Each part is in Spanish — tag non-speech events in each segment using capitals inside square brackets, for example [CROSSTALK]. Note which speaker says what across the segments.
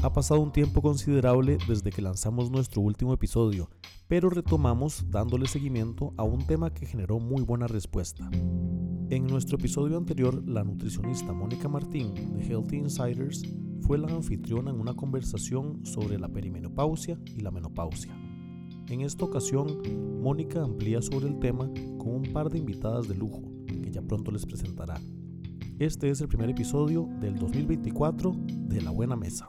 Speaker 1: Ha pasado un tiempo considerable desde que lanzamos nuestro último episodio, pero retomamos dándole seguimiento a un tema que generó muy buena respuesta. En nuestro episodio anterior, la nutricionista Mónica Martín de Healthy Insiders fue la anfitriona en una conversación sobre la perimenopausia y la menopausia. En esta ocasión, Mónica amplía sobre el tema con un par de invitadas de lujo, que ya pronto les presentará. Este es el primer episodio del 2024 de La Buena Mesa.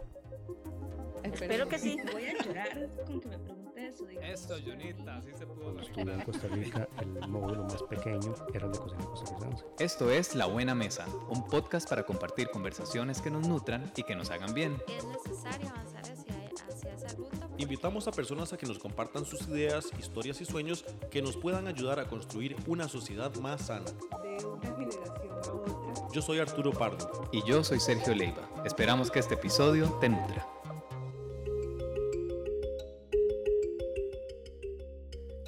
Speaker 2: Espero que sí.
Speaker 3: Voy a llorar con que me pregunte eso.
Speaker 4: Esto, Jonita, así se pudo.
Speaker 5: Cuando estuve en Costa Rica, el módulo más pequeño era el de cocina costarricense.
Speaker 4: Esto es La Buena Mesa, un podcast para compartir conversaciones que nos nutran y que nos hagan bien.
Speaker 2: Es necesario avanzar hacia, hacia esa ruta. porque
Speaker 6: Invitamos a personas a que nos compartan sus ideas, historias y sueños que nos puedan ayudar a construir una sociedad más sana.
Speaker 3: de una generación a otra.
Speaker 6: Yo soy Arturo Pardo.
Speaker 4: Y yo soy Sergio Leiva. Esperamos que este episodio te nutra.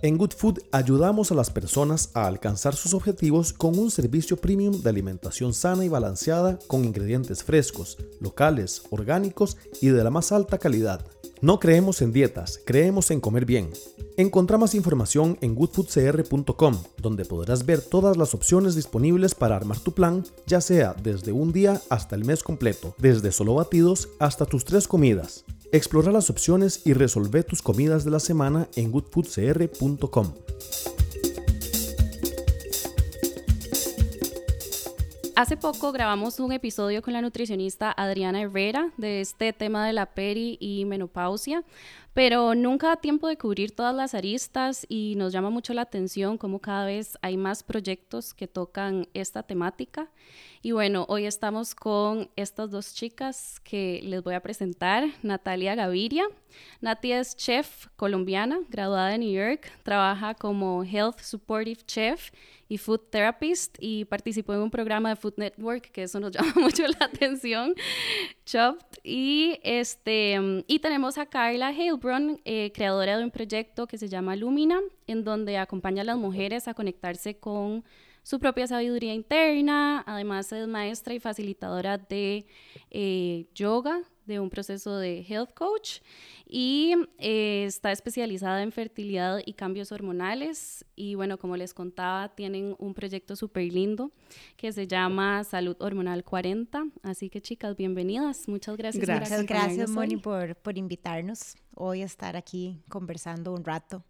Speaker 1: En Good Food ayudamos a las personas a alcanzar sus objetivos con un servicio premium de alimentación sana y balanceada con ingredientes frescos, locales, orgánicos y de la más alta calidad. No creemos en dietas, creemos en comer bien. Encontrá más información en goodfoodcr.com, donde podrás ver todas las opciones disponibles para armar tu plan, ya sea desde un día hasta el mes completo, desde solo batidos hasta tus tres comidas. Explora las opciones y resolve tus comidas de la semana en goodfoodcr.com.
Speaker 7: Hace poco grabamos un episodio con la nutricionista Adriana Herrera de este tema de la peri y menopausia, pero nunca da tiempo de cubrir todas las aristas y nos llama mucho la atención cómo cada vez hay más proyectos que tocan esta temática. Y bueno, hoy estamos con estas dos chicas que les voy a presentar, Natalia Gaviria. Nati es chef colombiana, graduada de New York, trabaja como Health Supportive Chef y Food Therapist y participó en un programa de Food Network, que eso nos [LAUGHS] llama mucho la atención, Chopped. Y, este, y tenemos a Carla Eh, creadora de un proyecto que se llama Lumina, en donde acompaña a las mujeres a conectarse con su propia sabiduría interna. Además es maestra y facilitadora de eh, yoga, de un proceso de health coach y eh, está especializada en fertilidad y cambios hormonales. Y bueno, como les contaba, tienen un proyecto súper lindo que se llama Salud Hormonal 40. Así que chicas, bienvenidas. Muchas gracias.
Speaker 8: Muchas gracias,
Speaker 7: acompañarnos
Speaker 8: Moni, por, por invitarnos hoy a estar aquí conversando un rato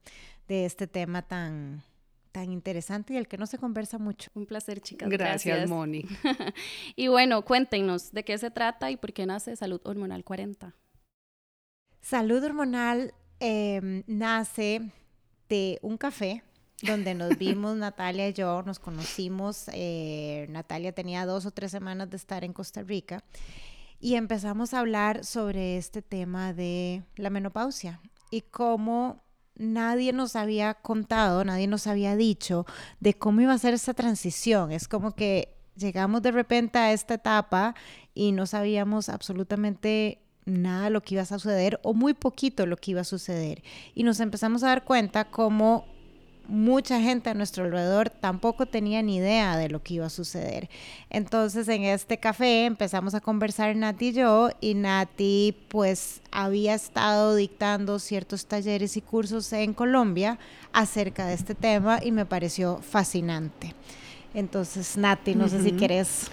Speaker 8: de este tema tan, tan interesante y el que no se conversa mucho.
Speaker 7: Un placer, chicas.
Speaker 9: Gracias, Moni. [LAUGHS]
Speaker 7: y bueno, cuéntenos de qué se trata y por qué nace Salud Hormonal 40.
Speaker 8: Salud hormonal eh, nace de un café donde nos [LAUGHS] vimos Natalia y yo, nos conocimos. eh, Natalia tenía dos o tres semanas de estar en Costa Rica y empezamos a hablar sobre este tema de la menopausia y cómo nadie nos había contado, nadie nos había dicho de cómo iba a ser esa transición. Es como que llegamos de repente a esta etapa y no sabíamos absolutamente nada lo que iba a suceder o muy poquito lo que iba a suceder. Y nos empezamos a dar cuenta como mucha gente a nuestro alrededor tampoco tenía ni idea de lo que iba a suceder. Entonces en este café empezamos a conversar Nati y yo y Nati pues había estado dictando ciertos talleres y cursos en Colombia acerca de este tema y me pareció fascinante. Entonces Nati, no sé si querés...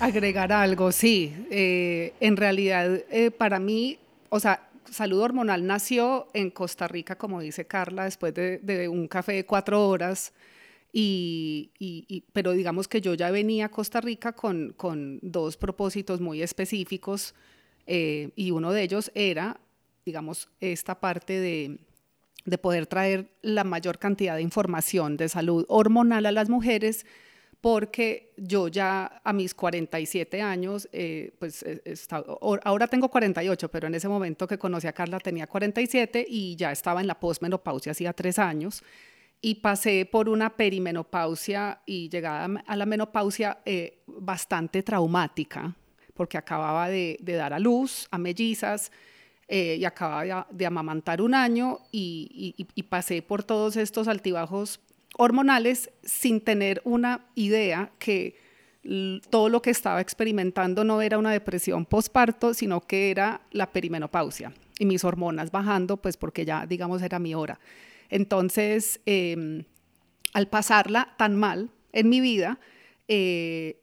Speaker 9: Agregar algo, sí. Eh, en realidad, eh, para mí, o sea, Salud Hormonal nació en Costa Rica, como dice Carla, después de, un café de cuatro horas. Y- pero digamos que yo ya venía a Costa Rica con, con dos propósitos muy específicos eh, y uno de ellos era, digamos, esta parte de, de poder traer la mayor cantidad de información de salud hormonal a las mujeres porque yo ya a mis 47 años, eh, pues eh, o- ahora tengo 48, pero en ese momento que conocí a Carla tenía 47 y ya estaba en la posmenopausia hacía tres años. Y pasé por una perimenopausia y llegada a la menopausia eh, bastante traumática, porque acababa de, de dar a luz a mellizas eh, y acababa de, de amamantar un año y, y- y pasé por todos estos altibajos hormonales sin tener una idea que todo lo que estaba experimentando no era una depresión postparto, sino que era la perimenopausia y mis hormonas bajando, pues porque ya, digamos, era mi hora. Entonces, em, al pasarla tan mal en mi vida, eh,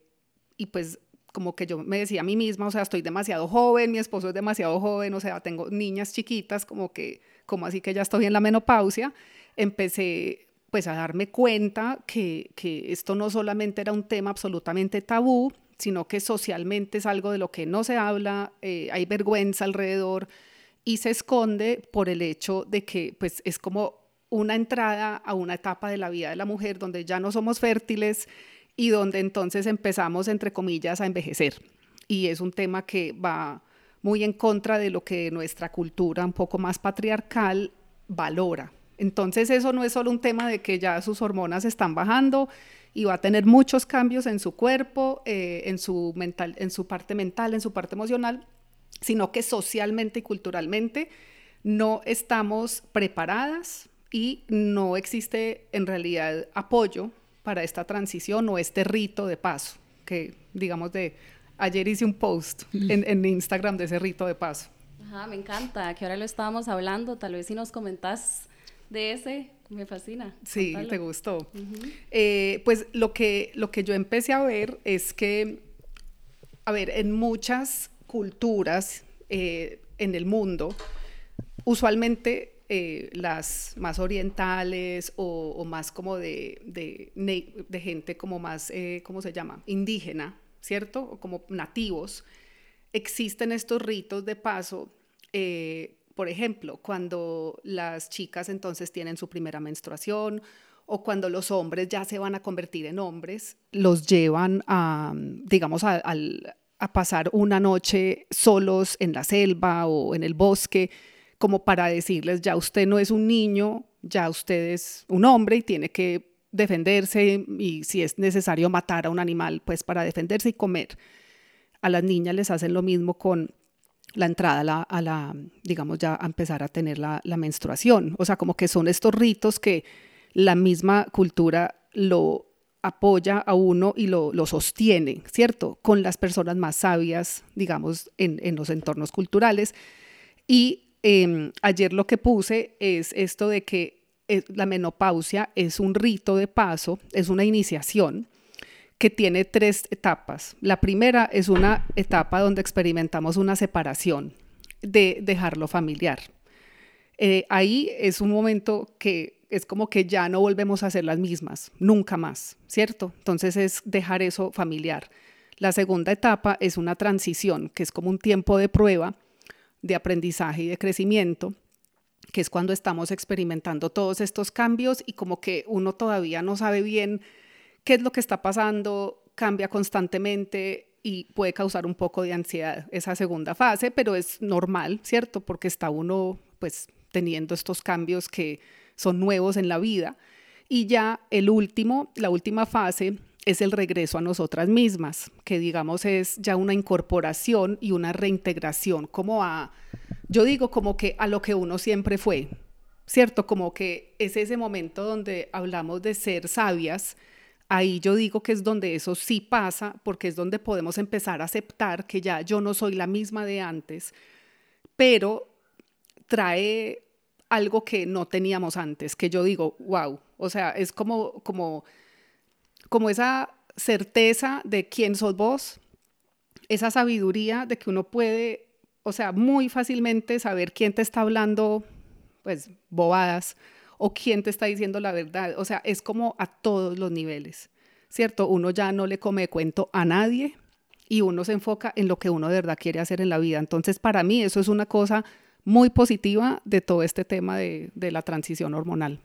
Speaker 9: y pues como que yo me decía a mí misma, o sea, estoy demasiado joven, mi esposo es demasiado joven, o sea, tengo niñas chiquitas, como que, como así que ya estoy en la menopausia, empecé pues a darme cuenta que, que esto no solamente era un tema absolutamente tabú, sino que socialmente es algo de lo que no se habla, eh, hay vergüenza alrededor y se esconde por el hecho de que pues es como una entrada a una etapa de la vida de la mujer donde ya no somos fértiles y donde entonces empezamos, entre comillas, a envejecer. Y es un tema que va muy en contra de lo que nuestra cultura un poco más patriarcal valora. Entonces eso no es solo un tema de que ya sus hormonas están bajando y va a tener muchos cambios en su cuerpo, eh, en, su mental, en su parte mental, en su parte emocional, sino que socialmente y culturalmente no estamos preparadas y no existe en realidad apoyo para esta transición o este rito de paso, que digamos de ayer hice un post en, en Instagram de ese rito de paso.
Speaker 7: Ajá, me encanta, que ahora lo estábamos hablando, tal vez si nos comentas de ese, me fascina.
Speaker 9: Sí, te gustó. Eh, pues lo que, lo que yo empecé a ver es que, a ver, en muchas culturas eh, en el mundo, usualmente eh, las más orientales o, más como de, de, gente como más, ¿cómo se llama? Indígena, ¿cierto? O como nativos, existen estos ritos de paso por ejemplo, cuando las chicas entonces tienen su primera menstruación o cuando los hombres ya se van a convertir en hombres, los llevan a, digamos, a, pasar una noche solos en la selva o en el bosque, como para decirles, ya usted no es un niño, ya usted es un hombre y tiene que defenderse y si es necesario matar a un animal, pues para defenderse y comer. A las niñas les hacen lo mismo con la entrada a la, digamos, ya a empezar a tener la, menstruación. O sea, como que son estos ritos que la misma cultura lo apoya a uno y lo, sostiene, ¿cierto? Con las personas más sabias, digamos, en, los entornos culturales. Y em, ayer lo que puse es esto de que eh, la menopausia es un rito de paso, es una iniciación que tiene tres etapas. La primera es una etapa donde experimentamos una separación de dejarlo familiar. Eh, ahí es un momento que es como que ya no volvemos a ser las mismas, nunca más, ¿cierto? Entonces es dejar eso familiar. La segunda etapa es una transición, que es como un tiempo de prueba, de aprendizaje y de crecimiento, que es cuando estamos experimentando todos estos cambios y como que uno todavía no sabe bien qué es lo que está pasando, cambia constantemente y puede causar un poco de ansiedad esa segunda fase, pero es normal, ¿cierto? Porque está uno pues teniendo estos cambios que son nuevos en la vida. Y ya el último, la última fase es el regreso a nosotras mismas, que digamos es ya una incorporación y una reintegración, como a, yo digo como que a lo que uno siempre fue, ¿cierto? Como que es ese momento donde hablamos de ser sabias, ahí yo digo que es donde eso sí pasa, porque es donde podemos empezar a aceptar que ya yo no soy la misma de antes, pero trae algo que no teníamos antes, que yo digo, wow, o sea, es como, como, como esa certeza de quién sos vos, esa sabiduría de que uno puede, o sea, muy fácilmente saber quién te está hablando, pues, bobadas, o quién te está diciendo la verdad. O sea, es como a todos los niveles, ¿cierto? Uno ya no le come cuento a nadie y uno se enfoca en lo que uno de verdad quiere hacer en la vida. Entonces, para mí eso es una cosa muy positiva de todo este tema de, de la transición hormonal.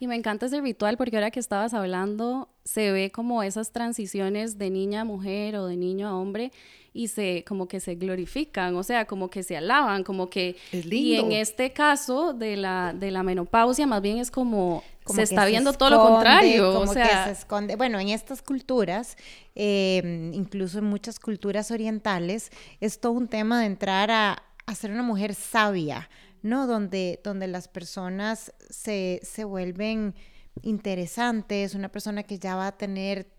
Speaker 7: Y me encanta ese ritual porque ahora que estabas hablando, se ve como esas transiciones de niña a mujer o de niño a hombre y se como que se glorifican, o sea, como que se alaban, como que y en este caso de la de la menopausia más bien es como, se está viendo todo lo contrario,
Speaker 8: como
Speaker 7: o sea,
Speaker 8: que se esconde. Bueno, en estas culturas, eh, incluso en muchas culturas orientales, es todo un tema de entrar a, a ser una mujer sabia, ¿no? Donde, donde las personas se, se vuelven interesantes, una persona que ya va a tener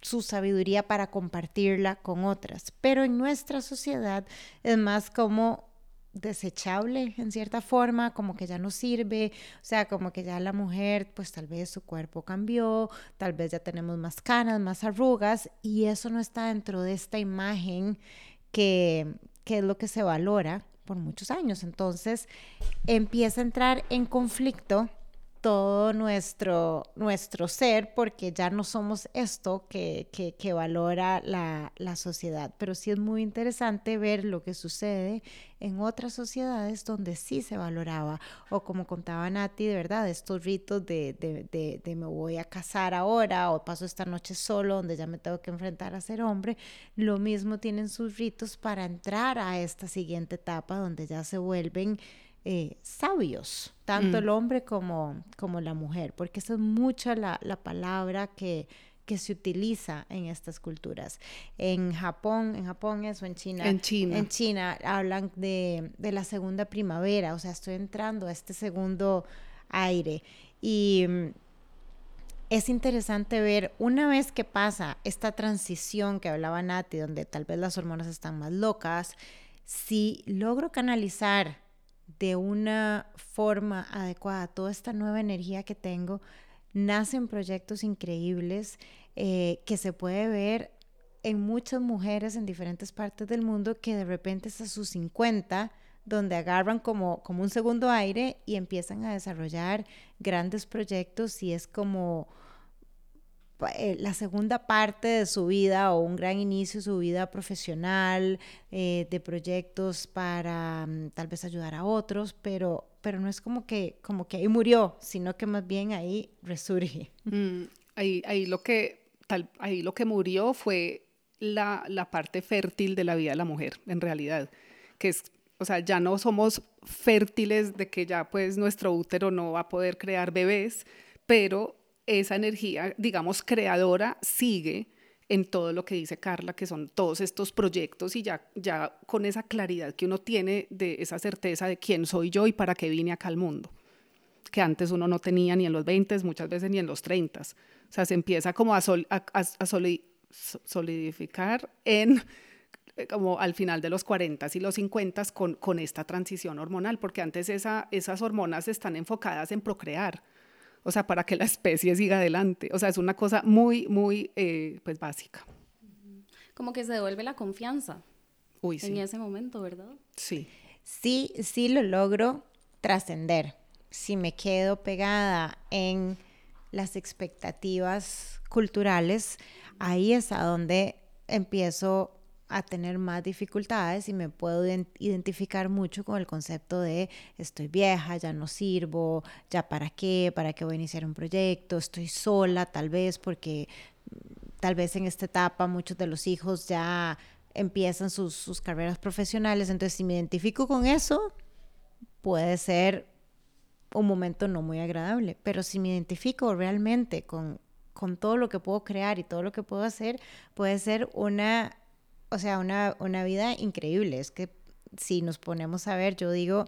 Speaker 8: su sabiduría para compartirla con otras. Pero en nuestra sociedad es más como desechable en cierta forma, como que ya no sirve, o sea, como que ya la mujer, pues tal vez su cuerpo cambió, tal vez ya tenemos más canas, más arrugas, y eso no está dentro de esta imagen que, que es lo que se valora por muchos años. Entonces empieza a entrar en conflicto todo nuestro, nuestro ser porque ya no somos esto que, que, valora la, la, sociedad. Pero sí es muy interesante ver lo que sucede en otras sociedades donde sí se valoraba. O como contaba Nati, de verdad, estos ritos de, de, de, de me voy a casar ahora o paso esta noche solo donde ya me tengo que enfrentar a ser hombre, lo mismo tienen sus ritos para entrar a esta siguiente etapa donde ya se vuelven eh, sabios, tanto el mm. hombre como, como la mujer, porque esa es mucha la, la palabra que, que se utiliza en estas culturas. En Japón, en Japón eso, en China.
Speaker 9: En China.
Speaker 8: En China hablan de, de, la segunda primavera, o sea, estoy entrando a este segundo aire. Y mm, es interesante ver una vez que pasa esta transición que hablaba Nati, donde tal vez las hormonas están más locas, si logro canalizar de una forma adecuada. Toda esta nueva energía que tengo, nacen proyectos increíbles eh, que se puede ver en muchas mujeres en diferentes partes del mundo que de repente hasta sus 50 donde agarran como, como un segundo aire y empiezan a desarrollar grandes proyectos y es como eh, la segunda parte de su vida o un gran inicio de su vida profesional, eh, de proyectos para mm, tal vez ayudar a otros, pero, pero no es como que, como que ahí murió, sino que más bien ahí resurge. [LAUGHS]
Speaker 9: Mm, ahí, ahí, lo que, ahí lo que murió fue la, la parte fértil de la vida de la mujer, en realidad, que es o sea, ya no somos fértiles de que ya pues nuestro útero no va a poder crear bebés, pero esa energía, digamos, creadora sigue en todo lo que dice Carla, que son todos estos proyectos y ya, ya con esa claridad que uno tiene de esa certeza de quién soy yo y para qué vine acá al mundo, que antes uno no tenía ni en los 20, muchas veces ni en los 30. O sea, se empieza como a, a, solidificar en eh, como al final de los 40 y los 50 con, con esta transición hormonal, porque antes esa, esas hormonas están enfocadas en procrear o sea, para que la especie siga adelante. O sea, es una cosa muy, muy, eh, pues, básica.
Speaker 7: Como que se devuelve la confianza.
Speaker 9: Uy, sí.
Speaker 7: En ese momento, ¿verdad?
Speaker 9: Sí.
Speaker 8: Sí, sí lo logro trascender. Si me quedo pegada en las expectativas culturales, ahí es a donde empiezo a tener más dificultades y me puedo identificar mucho con el concepto de estoy vieja, ya no sirvo, ya para qué, para qué voy a iniciar un proyecto, estoy sola tal vez porque mm, tal vez en esta etapa muchos de los hijos ya empiezan sus, sus carreras profesionales, entonces si me identifico con eso, puede ser un momento no muy agradable, pero si me identifico realmente con, con todo lo que puedo crear y todo lo que puedo hacer, puede ser una o sea, una, una vida increíble. Es que si nos ponemos a ver, yo digo,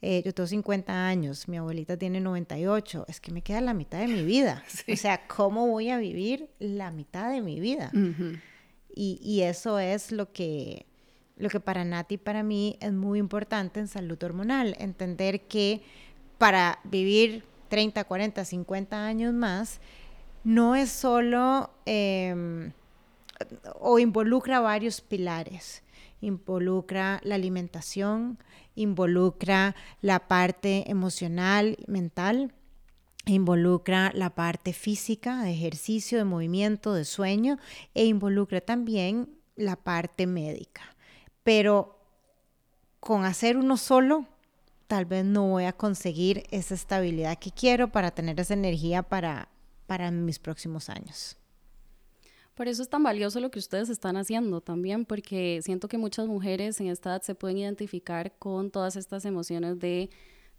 Speaker 8: eh, yo tengo 50 años, mi abuelita tiene 98, es que me queda la mitad de mi vida. [LAUGHS] O sea, ¿cómo voy a vivir la mitad de mi vida? y, y, eso es lo que, lo que para Nati y para mí es muy importante en salud hormonal, entender que para vivir 30, 40, 50 años más, no es solo... Eh, o involucra varios pilares. Involucra la alimentación, involucra la parte emocional, mental, involucra la parte física, de ejercicio, de movimiento, de sueño, e involucra también la parte médica. Pero con hacer uno solo, tal vez no voy a conseguir esa estabilidad que quiero para tener esa energía para, para mis próximos años.
Speaker 7: Por eso es tan valioso lo que ustedes están haciendo también, porque siento que muchas mujeres en esta edad se pueden identificar con todas estas emociones de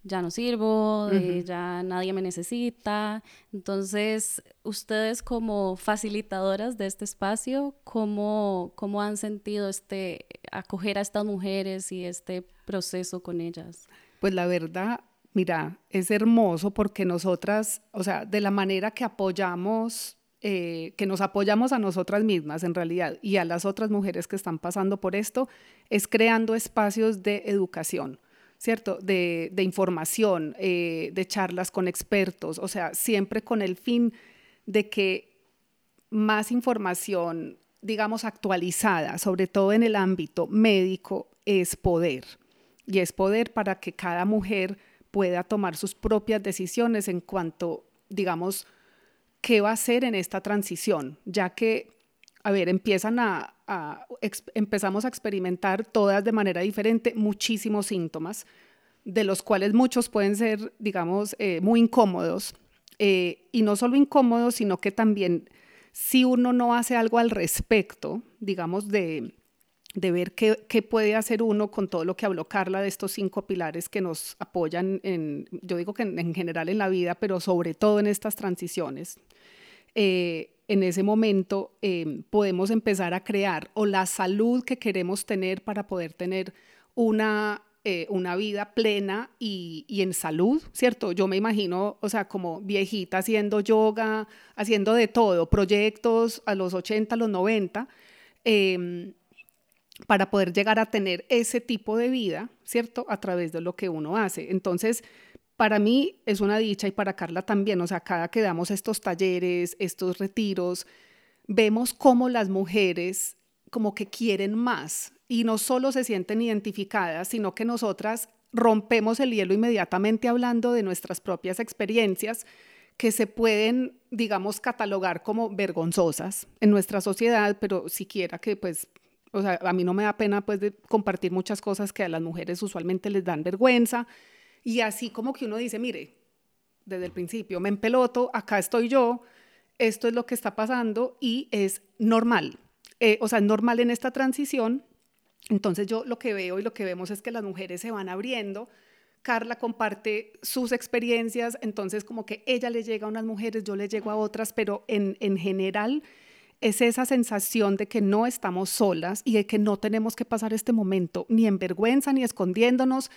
Speaker 7: ya no sirvo, de ya nadie me necesita. Entonces, ustedes como facilitadoras de este espacio, ¿cómo, cómo han sentido este acoger a estas mujeres y este proceso con ellas?
Speaker 9: Pues la verdad, mira, es hermoso porque nosotras, o sea, de la manera que apoyamos eh, que nos apoyamos a nosotras mismas en realidad y a las otras mujeres que están pasando por esto, es creando espacios de educación. ¿Cierto? De, información, eh, de charlas con expertos, o sea, siempre con el fin de que más información, digamos, actualizada, sobre todo en el ámbito médico, es poder. Y es poder para que cada mujer pueda tomar sus propias decisiones en cuanto, digamos, qué va a hacer en esta transición, ya que, a ver, empiezan a, empezamos a experimentar todas de manera diferente muchísimos síntomas, de los cuales muchos pueden ser, digamos, eh, muy incómodos. Eh, y no solo incómodos, sino que también si uno no hace algo al respecto, digamos, de, de ver qué, qué, puede hacer uno con todo lo que habló Carla de estos cinco pilares que nos apoyan en, yo digo que en, general en la vida, pero sobre todo en estas transiciones. Eh, en ese momento eh, podemos empezar a crear o la salud que queremos tener para poder tener una, eh, una vida plena y, y, en salud, ¿cierto? Yo me imagino, o sea, como viejita haciendo yoga, haciendo de todo, proyectos a los 80, a los 90 para poder llegar a tener ese tipo de vida, ¿cierto? A través de lo que uno hace. Entonces, para mí es una dicha y para Carla también, o sea, cada que damos estos talleres, estos retiros, vemos cómo las mujeres como que quieren más y no solo se sienten identificadas, sino que nosotras rompemos el hielo inmediatamente hablando de nuestras propias experiencias que se pueden, digamos, catalogar como vergonzosas en nuestra sociedad, pero siquiera que pues o sea, a mí no me da pena pues de compartir muchas cosas que a las mujeres usualmente les dan vergüenza. Y así como que uno dice, mire, desde el principio me empeloto, acá estoy yo, esto es lo que está pasando y es normal. Eh, o sea, es normal en esta transición. Entonces yo lo que veo y lo que vemos es que las mujeres se van abriendo. Carla comparte sus experiencias, entonces como que ella le llega a unas mujeres, yo le llego a otras, pero en, en general es esa sensación de que no estamos solas y de que no tenemos que pasar este momento ni en vergüenza, ni escondiéndonos,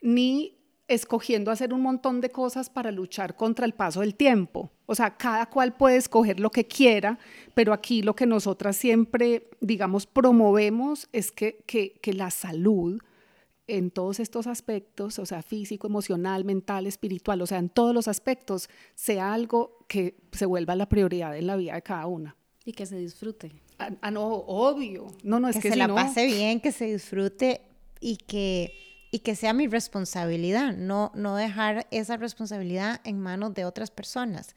Speaker 9: ni escogiendo hacer un montón de cosas para luchar contra el paso del tiempo. O sea, cada cual puede escoger lo que quiera, pero aquí lo que nosotras siempre, digamos, promovemos es que, que, que la salud en todos estos aspectos, o sea, físico, emocional, mental, espiritual, o sea, en todos los aspectos, sea algo que se vuelva la prioridad en la vida de cada una.
Speaker 7: Y que se disfrute.
Speaker 9: Ah, ah no, obvio. No, no, es
Speaker 8: que,
Speaker 9: que
Speaker 8: se la pase bien, que se disfrute y que, y que sea mi responsabilidad, no, no dejar esa responsabilidad en manos de otras personas.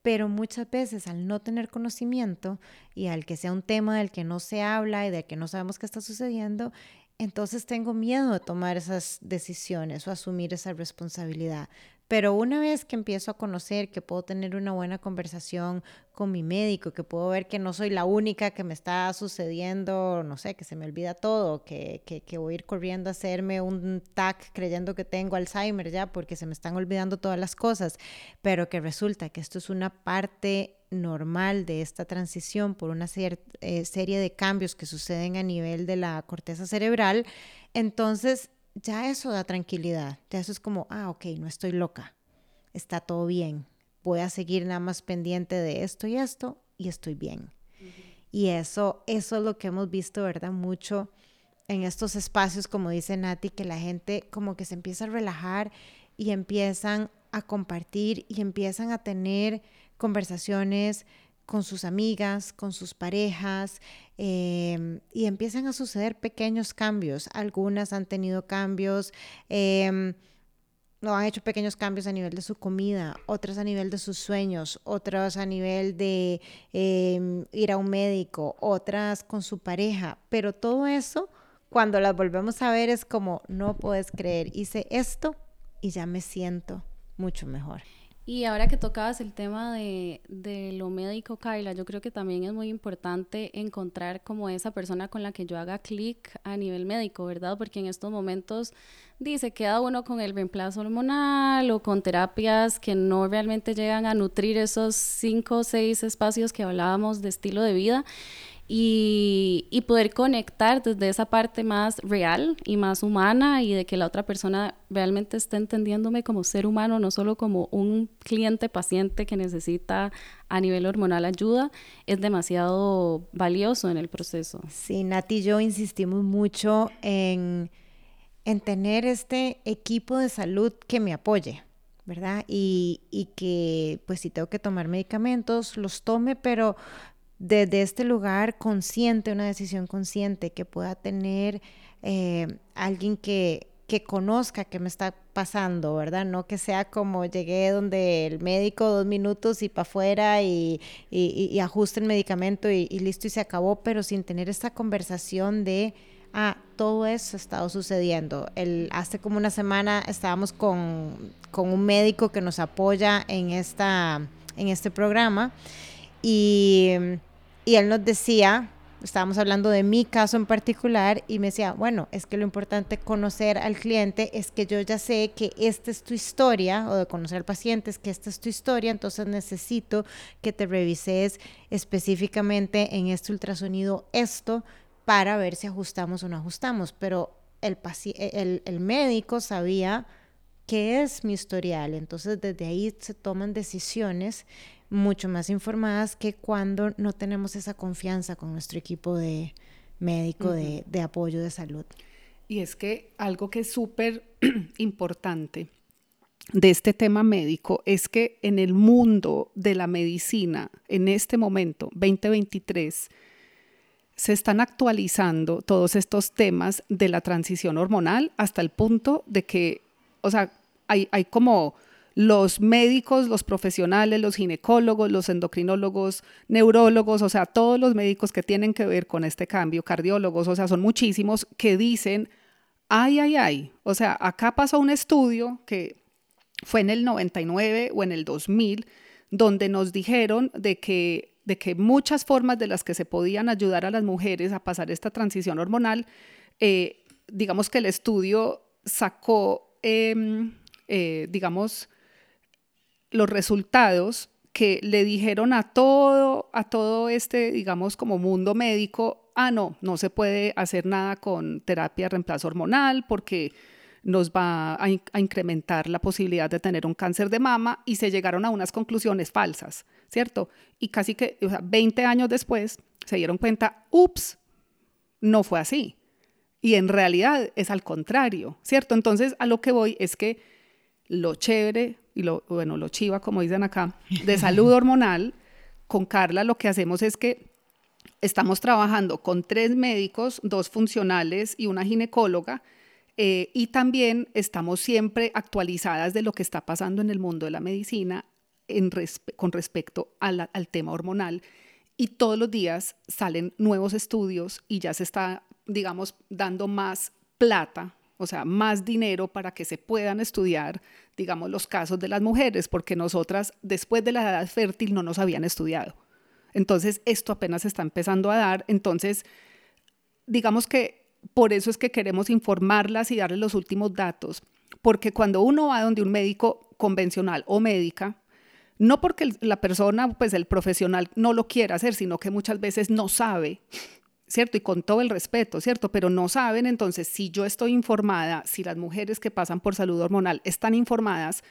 Speaker 8: Pero muchas veces al no tener conocimiento y al que sea un tema del que no se habla y del que no sabemos qué está sucediendo, entonces tengo miedo de tomar esas decisiones o asumir esa responsabilidad. Pero una vez que empiezo a conocer, que puedo tener una buena conversación con mi médico, que puedo ver que no soy la única que me está sucediendo, no sé, que se me olvida todo, que, que, voy a ir corriendo a hacerme un TAC creyendo que tengo Alzheimer ya porque se me están olvidando todas las cosas, pero que resulta que esto es una parte normal de esta transición por una eh, serie de cambios que suceden a nivel de la corteza cerebral, entonces ya eso da tranquilidad. Ya eso es como, ah, ok, no estoy loca. Está todo bien. Voy a seguir nada más pendiente de esto y esto y estoy bien. Y eso, eso es lo que hemos visto, ¿verdad? Mucho en estos espacios, como dice Nati, que la gente como que se empieza a relajar y empiezan a compartir y empiezan a tener conversaciones con sus amigas, con sus parejas, em, y empiezan a suceder pequeños cambios. Algunas han tenido cambios, eh, no han hecho pequeños cambios a nivel de su comida, otras a nivel de sus sueños, otras a nivel de em, ir a un médico, otras con su pareja, pero todo eso, cuando las volvemos a ver, es como, no puedes creer, hice esto y ya me siento mucho mejor.
Speaker 7: Y ahora que tocabas el tema de, lo médico, Kyla, yo creo que también es muy importante encontrar como esa persona con la que yo haga clic a nivel médico, ¿verdad? Porque en estos momentos dice, queda uno con el reemplazo hormonal o con terapias que no realmente llegan a nutrir esos cinco o seis espacios que hablábamos de estilo de vida. Y, poder conectar desde esa parte más real y más humana y de que la otra persona realmente esté entendiéndome como ser humano, no solo como un cliente paciente que necesita a nivel hormonal ayuda, es demasiado valioso en el proceso.
Speaker 8: Sí, Nati y yo insistimos mucho en, en tener este equipo de salud que me apoye. ¿verdad? Y, y, que pues si tengo que tomar medicamentos, los tome, pero desde este lugar consciente, una decisión consciente, que pueda tener eh, alguien que, que conozca qué me está pasando, ¿verdad? No que sea como llegué donde el médico dos minutos y para afuera y, y, ajuste el medicamento y, listo y se acabó, pero sin tener esta conversación de, ah, todo eso ha estado sucediendo. El, hace como una semana estábamos con, con un médico que nos apoya en, esta, en este programa y y él nos decía, estábamos hablando de mi caso en particular, y me decía, bueno, es que lo importante conocer al cliente es que yo ya sé que esta es tu historia, o de conocer al paciente es que esta es tu historia, entonces necesito que te revises específicamente en este ultrasonido esto para ver si ajustamos o no ajustamos. Pero el, el, el médico sabía qué es mi historial, entonces desde ahí se toman decisiones mucho más informadas que cuando no tenemos esa confianza con nuestro equipo de médico de, de apoyo de salud.
Speaker 9: Y es que algo que es súper [CLEARS THROAT] importante de este tema médico es que en el mundo de la medicina, en este momento, 2023, se están actualizando todos estos temas de la transición hormonal hasta el punto de que, o sea, hay, hay como los médicos, los profesionales, los ginecólogos, los endocrinólogos, neurólogos, o sea, todos los médicos que tienen que ver con este cambio, cardiólogos, o sea, son muchísimos que dicen, ay, ay, ay, o sea, acá pasó un estudio que fue en el 99 o en el 2000, donde nos dijeron de que, de que muchas formas de las que se podían ayudar a las mujeres a pasar esta transición hormonal, eh, digamos que el estudio sacó, em, eh, digamos, los resultados que le dijeron a todo, a todo este, digamos, como mundo médico, ah, no, no se puede hacer nada con terapia de reemplazo hormonal porque nos va a, incrementar la posibilidad de tener un cáncer de mama y se llegaron a unas conclusiones falsas, ¿cierto? Y casi que o sea, 20 años después se dieron cuenta, ups, no fue así. Y en realidad es al contrario, ¿cierto? Entonces a lo que voy es que lo chévere y lo, bueno, lo chiva, como dicen acá, de salud hormonal, con Carla lo que hacemos es que estamos trabajando con tres médicos, dos funcionales y una ginecóloga, eh, y también estamos siempre actualizadas de lo que está pasando en el mundo de la medicina con respecto al tema hormonal. Y todos los días salen nuevos estudios y ya se está, digamos, dando más plata o sea, más dinero para que se puedan estudiar, digamos, los casos de las mujeres, porque nosotras después de la edad fértil no nos habían estudiado. Entonces, esto apenas está empezando a dar. Entonces, digamos que por eso es que queremos informarlas y darles los últimos datos, porque cuando uno va donde un médico convencional o médica, no porque la persona, pues el profesional no lo quiera hacer, sino que muchas veces no sabe ¿cierto? Y con todo el respeto, ¿cierto? Pero no saben, entonces, si yo estoy informada, si las mujeres que pasan por salud hormonal están informadas,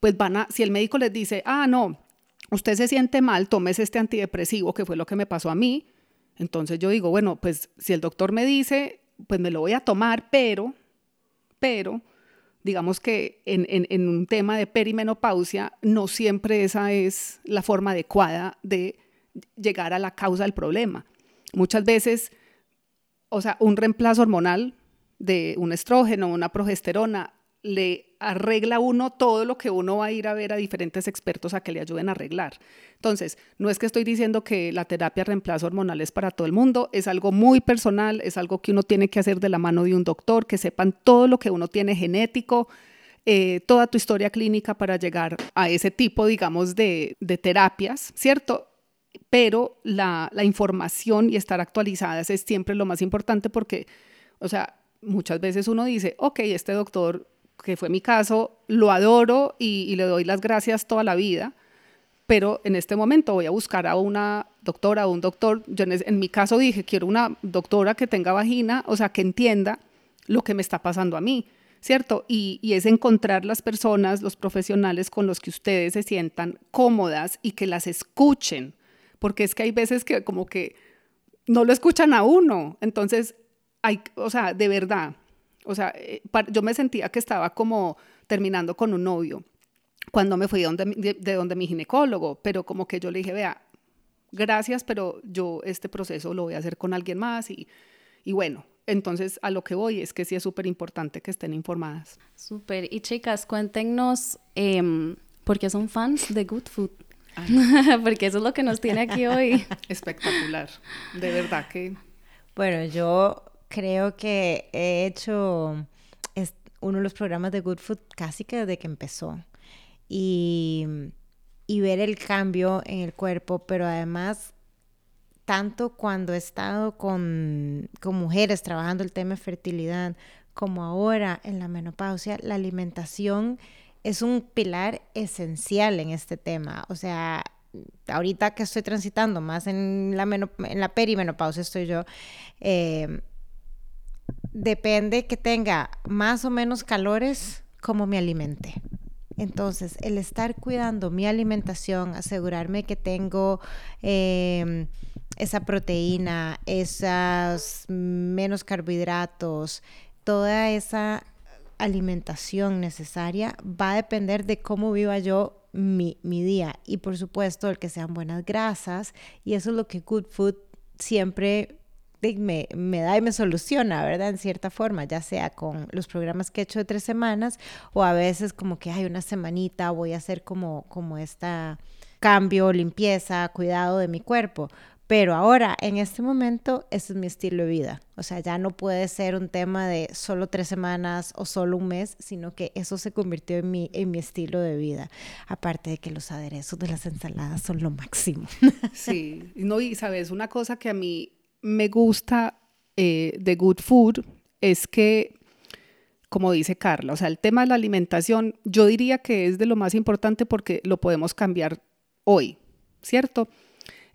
Speaker 9: pues van a, si el médico les dice, ah, no, usted se siente mal, tomes este antidepresivo, que fue lo que me pasó a mí, entonces yo digo, bueno, pues si el doctor me dice, pues me lo voy a tomar, pero, pero, digamos que en, en, un tema de perimenopausia, no siempre esa es la forma adecuada de llegar a la causa del problema. Muchas veces, o sea, un reemplazo hormonal de un estrógeno, una progesterona, le arregla uno todo lo que uno va a ir a ver a diferentes expertos a que le ayuden a arreglar. Entonces, no es que estoy diciendo que la terapia reemplazo hormonal es para todo el mundo, es algo muy personal, es algo que uno tiene que hacer de la mano de un doctor, que sepan todo lo que uno tiene genético, eh, toda tu historia clínica para llegar a ese tipo, digamos, de, de terapias, ¿cierto? Pero la, información y estar actualizadas es siempre lo más importante porque, o sea, muchas veces uno dice, ok, este doctor, que fue mi caso, lo adoro y, le doy las gracias toda la vida, pero en este momento voy a buscar a una doctora o un doctor, yo en, mi caso dije, quiero una doctora que tenga vagina, o sea, que entienda lo que me está pasando a mí, ¿cierto? Y, es encontrar las personas, los profesionales con los que ustedes se sientan cómodas y que las escuchen, porque es que hay veces que como que no lo escuchan a uno, entonces hay, o sea, de verdad, o sea, eh, yo me sentía que estaba como terminando con un novio cuando me fui de donde, de, de donde mi ginecólogo, pero como que yo le dije, vea, gracias, pero yo este proceso lo voy a hacer con alguien más y, y bueno, entonces a lo que voy es que sí es súper importante que estén informadas.
Speaker 7: Súper. Y chicas, cuéntenos eh, por son fans de Good Food. [LAUGHS] Porque eso es lo que nos tiene aquí hoy. [LAUGHS]
Speaker 9: Espectacular. De verdad que.
Speaker 8: Bueno, yo creo que he hecho uno de los programas de Good Food casi que desde que empezó. Y, y ver el cambio en el cuerpo, pero además tanto cuando he estado con, con, mujeres trabajando el tema de fertilidad, como ahora en la menopausia, la alimentación es un pilar esencial en este tema. O sea, ahorita que estoy transitando más en la, en la perimenopausia estoy yo, eh, depende que tenga más o menos calores como me alimente. Entonces, el estar cuidando mi alimentación, asegurarme que tengo eh, esa proteína, esos menos carbohidratos, toda esa alimentación necesaria va a depender de cómo viva yo mi, mi, día y por supuesto el que sean buenas grasas y eso es lo que Good Food siempre me, me, da y me soluciona, ¿verdad? En cierta forma, ya sea con los programas que he hecho de tres semanas o a veces como que hay una semanita voy a hacer como, como esta cambio, limpieza, cuidado de mi cuerpo. Pero ahora, en este momento, ese es mi estilo de vida. O sea, ya no puede ser un tema de solo tres semanas o solo un mes, sino que eso se convirtió en mi, en mi estilo de vida. Aparte de que los aderezos de las ensaladas son lo máximo. [LAUGHS]
Speaker 9: Sí, no, y sabes, una cosa que a mí me gusta eh, de Good Food es que, como dice Carla, o sea, el tema de la alimentación, yo diría que es de lo más importante porque lo podemos cambiar hoy, ¿cierto?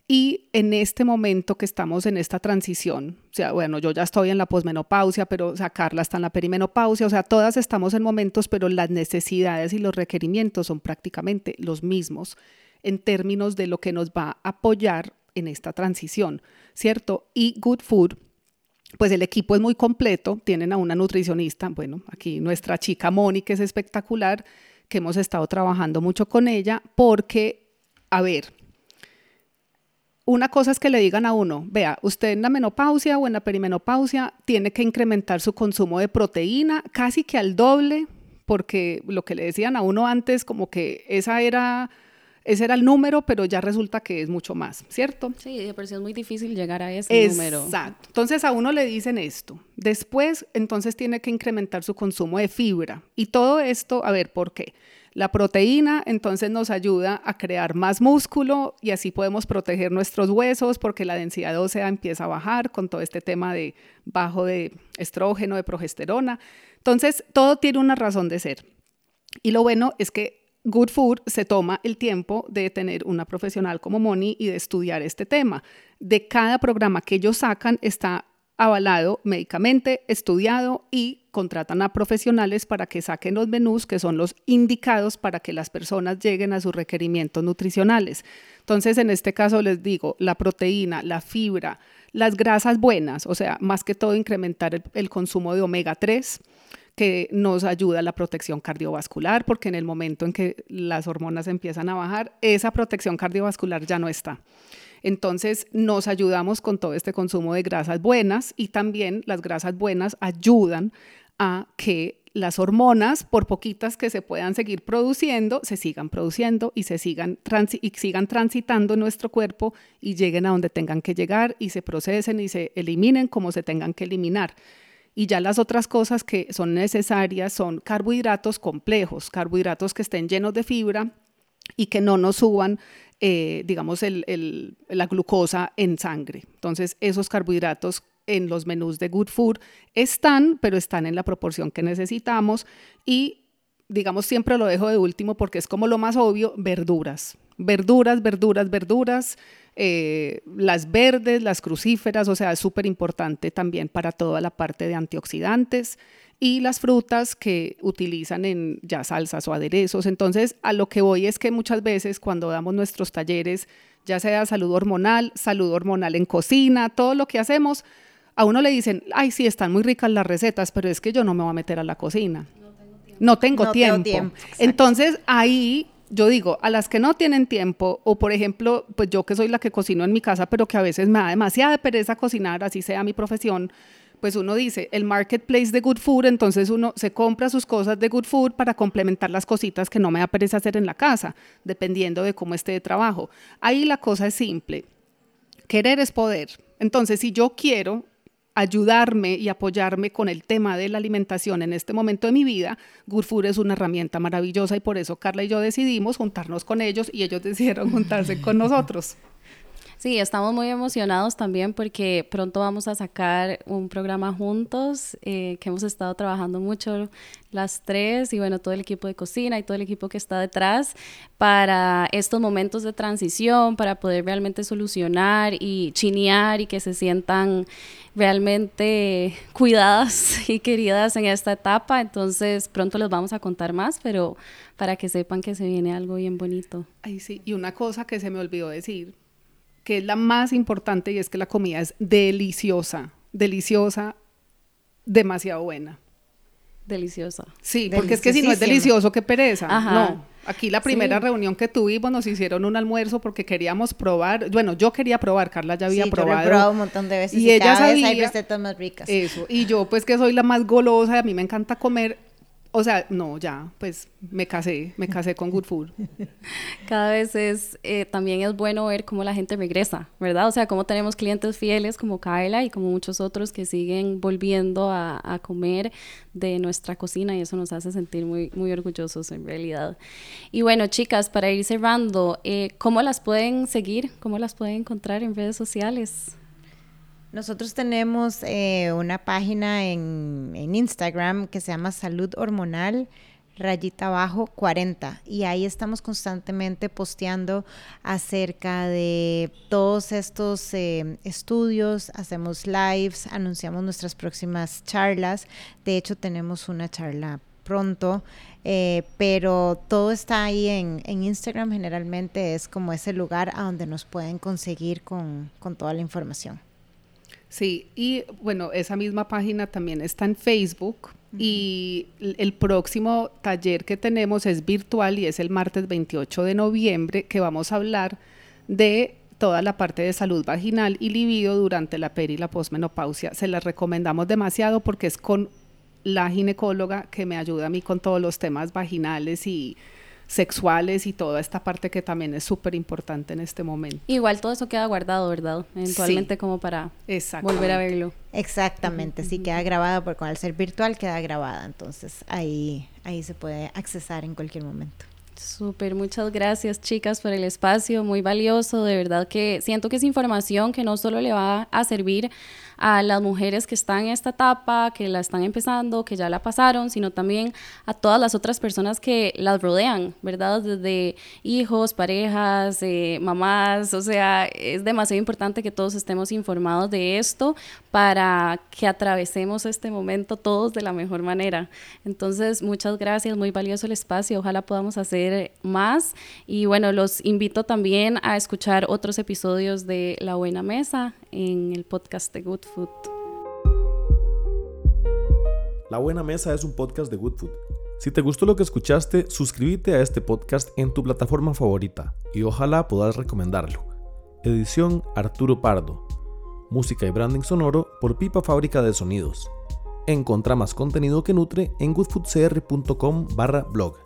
Speaker 9: Y en este momento que estamos en esta transición, o sea, bueno, yo ya estoy en la posmenopausia, pero o Carla está en la perimenopausia, o sea, todas estamos en momentos, pero las necesidades y los requerimientos son prácticamente los mismos en términos de lo que nos va a apoyar en esta transición, ¿cierto? Y Good Food, pues el equipo es muy completo, tienen a una nutricionista, bueno, aquí nuestra chica Moni, que es espectacular, que hemos estado trabajando mucho con ella, porque, a ver, una cosa es que le digan a uno, vea, usted en la menopausia o en la perimenopausia tiene que incrementar su consumo de proteína casi que al doble, porque lo que le decían a uno antes, como que esa era, ese era el número, pero ya resulta que es mucho más, ¿cierto?
Speaker 7: Sí, de por sí es muy difícil llegar a ese
Speaker 9: Exacto.
Speaker 7: número.
Speaker 9: Exacto. Entonces a uno le dicen esto. Después, entonces tiene que incrementar su consumo de fibra. Y todo esto, a ver, ¿por qué? La proteína entonces nos ayuda a crear más músculo y así podemos proteger nuestros huesos porque la densidad ósea empieza a bajar con todo este tema de bajo de estrógeno, de progesterona. Entonces, todo tiene una razón de ser. Y lo bueno es que Good Food se toma el tiempo de tener una profesional como Moni y de estudiar este tema. De cada programa que ellos sacan está avalado médicamente, estudiado y contratan a profesionales para que saquen los menús que son los indicados para que las personas lleguen a sus requerimientos nutricionales. Entonces, en este caso les digo, la proteína, la fibra, las grasas buenas, o sea, más que todo incrementar el, el consumo de omega 3 que nos ayuda a la protección cardiovascular, porque en el momento en que las hormonas empiezan a bajar, esa protección cardiovascular ya no está. Entonces nos ayudamos con todo este consumo de grasas buenas y también las grasas buenas ayudan a que las hormonas, por poquitas que se puedan seguir produciendo, se sigan produciendo y se sigan, y sigan transitando nuestro cuerpo y lleguen a donde tengan que llegar y se procesen y se eliminen como se tengan que eliminar. Y ya las otras cosas que son necesarias son carbohidratos complejos, carbohidratos que estén llenos de fibra y que no nos suban eh, digamos, el, el, la glucosa en sangre. Entonces, esos carbohidratos en los menús de Good Food están, pero están en la proporción que necesitamos y, digamos, siempre lo dejo de último porque es como lo más obvio, verduras. verduras, verduras, verduras, eh, las verdes, las crucíferas, o sea, es súper importante también para toda la parte de antioxidantes y las frutas que utilizan en ya salsas o aderezos. Entonces, a lo que voy es que muchas veces cuando damos nuestros talleres, ya sea salud hormonal, salud hormonal en cocina, todo lo que hacemos, a uno le dicen, ay, sí, están muy ricas las recetas, pero es que yo no me voy a meter a la cocina. No tengo
Speaker 8: No tengo
Speaker 9: tiempo.
Speaker 8: tiempo.
Speaker 9: Entonces, ahí yo digo, a las que no tienen tiempo, o por ejemplo, pues yo que soy la que cocino en mi casa, pero que a veces me da demasiada pereza cocinar, así sea mi profesión, pues uno dice, el marketplace de Good Food, entonces uno se compra sus cosas de Good Food para complementar las cositas que no me da pereza hacer en la casa, dependiendo de cómo esté de trabajo. Ahí la cosa es simple. Querer es poder. Entonces, si yo quiero ayudarme y apoyarme con el tema de la alimentación en este momento de mi vida, Food es una herramienta maravillosa y por eso Carla y yo decidimos juntarnos con ellos y ellos decidieron juntarse con [LAUGHS] nosotros.
Speaker 7: Sí, estamos muy emocionados también porque pronto vamos a sacar un programa juntos eh, que hemos estado trabajando mucho las tres y bueno, todo el equipo de cocina y todo el equipo que está detrás para estos momentos de transición, para poder realmente solucionar y chinear y que se sientan realmente cuidadas [LAUGHS] y queridas en esta etapa. Entonces pronto les vamos a contar más, pero para que sepan que se viene algo bien bonito.
Speaker 9: Ay, sí, y una cosa que se me olvidó decir, que es la más importante y es que la comida es deliciosa, deliciosa, demasiado buena.
Speaker 7: Deliciosa.
Speaker 9: Sí, porque es que si no es delicioso, qué pereza.
Speaker 7: Ajá.
Speaker 9: No, aquí la primera
Speaker 7: Sí.
Speaker 9: reunión que tuvimos nos hicieron un almuerzo porque queríamos probar, bueno, yo quería probar, Carla ya había
Speaker 8: Sí, yo lo he
Speaker 9: probado.
Speaker 8: probado un montón de veces
Speaker 9: Y
Speaker 8: y,
Speaker 9: ella
Speaker 8: cada vez hay
Speaker 9: sabía-
Speaker 8: recetas más ricas.
Speaker 9: Eso, y yo pues que soy la más golosa, a mí me encanta comer, o sea, no, ya, pues me casé, me casé con Good Food. [LAUGHS]
Speaker 7: Cada vez es, eh, también es bueno ver cómo la gente regresa, ¿verdad? O sea, cómo tenemos clientes fieles como Carla y como muchos otros que siguen volviendo a, comer de nuestra cocina y eso nos hace sentir muy, muy orgullosos en realidad. Y bueno, chicas, para ir cerrando, eh, ¿cómo las pueden seguir? ¿Cómo las pueden encontrar en redes sociales?
Speaker 8: Nosotros tenemos eh, una página en, Instagram que se llama Salud Hormonal rayita abajo 40 y ahí estamos constantemente posteando acerca de todos estos eh, estudios, hacemos lives, anunciamos nuestras próximas charlas, de hecho tenemos una charla pronto, eh, pero todo está ahí en, Instagram, generalmente es como ese lugar a donde nos pueden conseguir con, con toda la información.
Speaker 9: Sí, y bueno, esa misma página también está en Facebook y el próximo taller que tenemos es virtual y es el martes 28 de noviembre que vamos a hablar de toda la parte de salud vaginal y libido durante la peri y la posmenopausia. Se las recomendamos demasiado porque es con la ginecóloga que me ayuda a mí con todos los temas vaginales y sexuales y toda esta parte que también es súper importante en este momento.
Speaker 7: Igual todo eso queda guardado, ¿verdad? Eventualmente
Speaker 9: Sí.
Speaker 7: como para
Speaker 9: Exactamente.
Speaker 7: volver a verlo.
Speaker 8: Exactamente, sí queda grabada porque al ser virtual queda grabada, entonces ahí, ahí se puede accesar en cualquier momento.
Speaker 7: Súper, muchas gracias chicas por el espacio, muy valioso, de verdad que siento que es información que no solo le va a servir a las mujeres que están en esta etapa, que la están empezando, que ya la pasaron, sino también a todas las otras personas que las rodean, ¿verdad? Desde hijos, parejas, eh, mamás, o sea, es demasiado importante que todos estemos informados de esto para que atravesemos este momento todos de la mejor manera. Entonces, muchas gracias, muy valioso el espacio, ojalá podamos hacer más y bueno, los invito también a escuchar otros episodios de La Buena Mesa en el podcast de Good Food.
Speaker 1: La Buena Mesa es un podcast de Good Food. Si te gustó lo que escuchaste, suscríbete a este podcast en tu plataforma favorita y ojalá puedas recomendarlo. Edición Arturo Pardo. Música y branding sonoro por Pipa Fábrica de Sonidos. Encontra más contenido que nutre en goodfoodcr.com barra blog.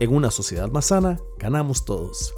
Speaker 1: En una sociedad más sana, ganamos todos.